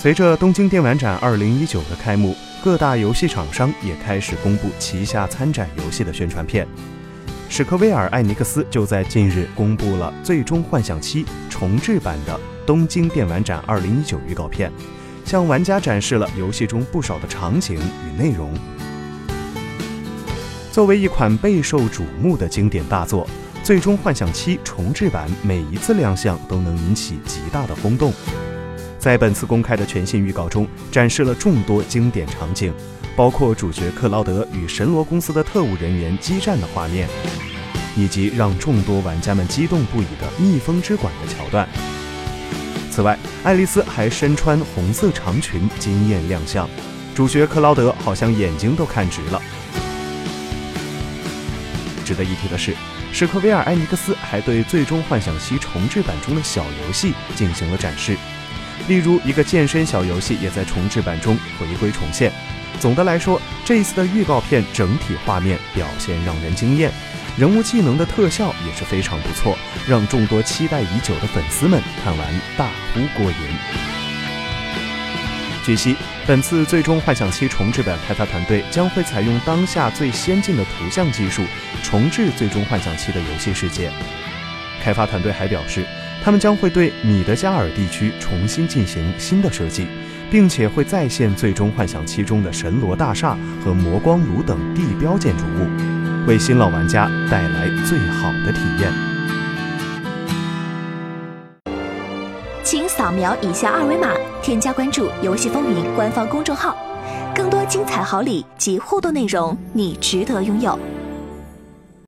随着东京电玩展2019的开幕，各大游戏厂商也开始公布旗下参展游戏的宣传片。史克威尔艾尼克斯就在近日公布了《最终幻想七》重制版的东京电玩展2019预告片，向玩家展示了游戏中不少的场景与内容。作为一款备受瞩目的经典大作，《最终幻想七》重制版每一次亮相都能引起极大的轰动。在本次公开的全新预告中，展示了众多经典场景，包括主角克劳德与神罗公司的特务人员激战的画面，以及让众多玩家们激动不已的蜜蜂之馆的桥段。此外，爱丽丝还身穿红色长裙惊艳亮相，主角克劳德好像眼睛都看直了。值得一提的是，史克威尔艾尼克斯还对《最终幻想七》重制版中的小游戏进行了展示。例如，一个健身小游戏也在重制版中回归重现。总的来说，这一次的预告片整体画面表现让人惊艳，人物技能的特效也是非常不错，让众多期待已久的粉丝们看完大呼过瘾。据悉，本次《最终幻想七》重制版开发团队将会采用当下最先进的图像技术重置《最终幻想七》的游戏世界。开发团队还表示。他们将会对米德加尔地区重新进行新的设计，并且会再现《最终幻想七》中的神罗大厦和魔光炉等地标建筑物，为新老玩家带来最好的体验。请扫描以下二维码，添加关注“游戏风云”官方公众号，更多精彩好礼及互动内容，你值得拥有。